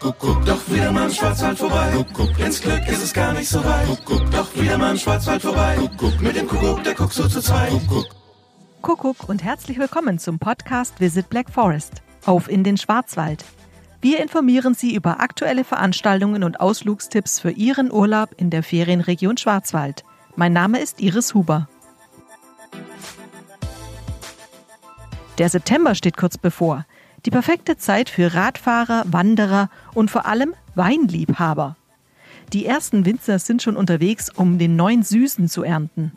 Kuckuck, doch wieder mal im Schwarzwald vorbei. Kuckuck, ins Glück ist es gar nicht so weit. Kuckuck, doch wieder mal im Schwarzwald vorbei. Kuckuck, mit dem Kuckuck, der guckt so zu zweit. Kuckuck. Kuckuck und herzlich willkommen zum Podcast Visit Black Forest. Auf in den Schwarzwald. Wir informieren Sie über aktuelle Veranstaltungen und Ausflugstipps für Ihren Urlaub in der Ferienregion Schwarzwald. Mein Name ist Iris Huber. Der September steht kurz bevor. Die perfekte Zeit für Radfahrer, Wanderer und vor allem Weinliebhaber. Die ersten Winzer sind schon unterwegs, um den neuen Süßen zu ernten.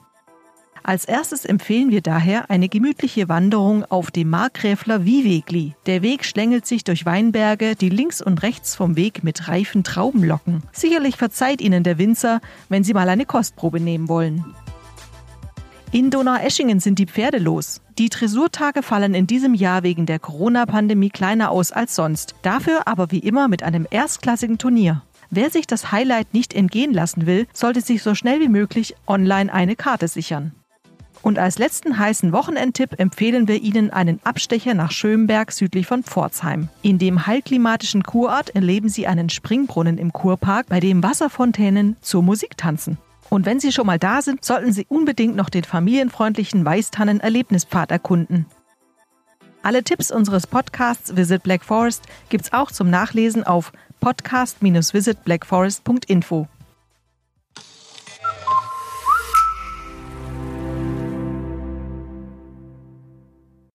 Als erstes empfehlen wir daher eine gemütliche Wanderung auf dem Markgräfler Viehwegli. Der Weg schlängelt sich durch Weinberge, die links und rechts vom Weg mit reifen Trauben locken. Sicherlich verzeiht Ihnen der Winzer, wenn Sie mal eine Kostprobe nehmen wollen. In Donaueschingen sind die Pferde los. Die Dressurtage fallen in diesem Jahr wegen der Corona-Pandemie kleiner aus als sonst. Dafür aber wie immer mit einem erstklassigen Turnier. Wer sich das Highlight nicht entgehen lassen will, sollte sich so schnell wie möglich online eine Karte sichern. Und als letzten heißen Wochenendtipp empfehlen wir Ihnen einen Abstecher nach Schönberg südlich von Pforzheim. In dem heilklimatischen Kurort erleben Sie einen Springbrunnen im Kurpark, bei dem Wasserfontänen zur Musik tanzen. Und wenn Sie schon mal da sind, sollten Sie unbedingt noch den familienfreundlichen Weißtannen-Erlebnispfad erkunden. Alle Tipps unseres Podcasts Visit Black Forest gibt's auch zum Nachlesen auf podcast-visitblackforest.info.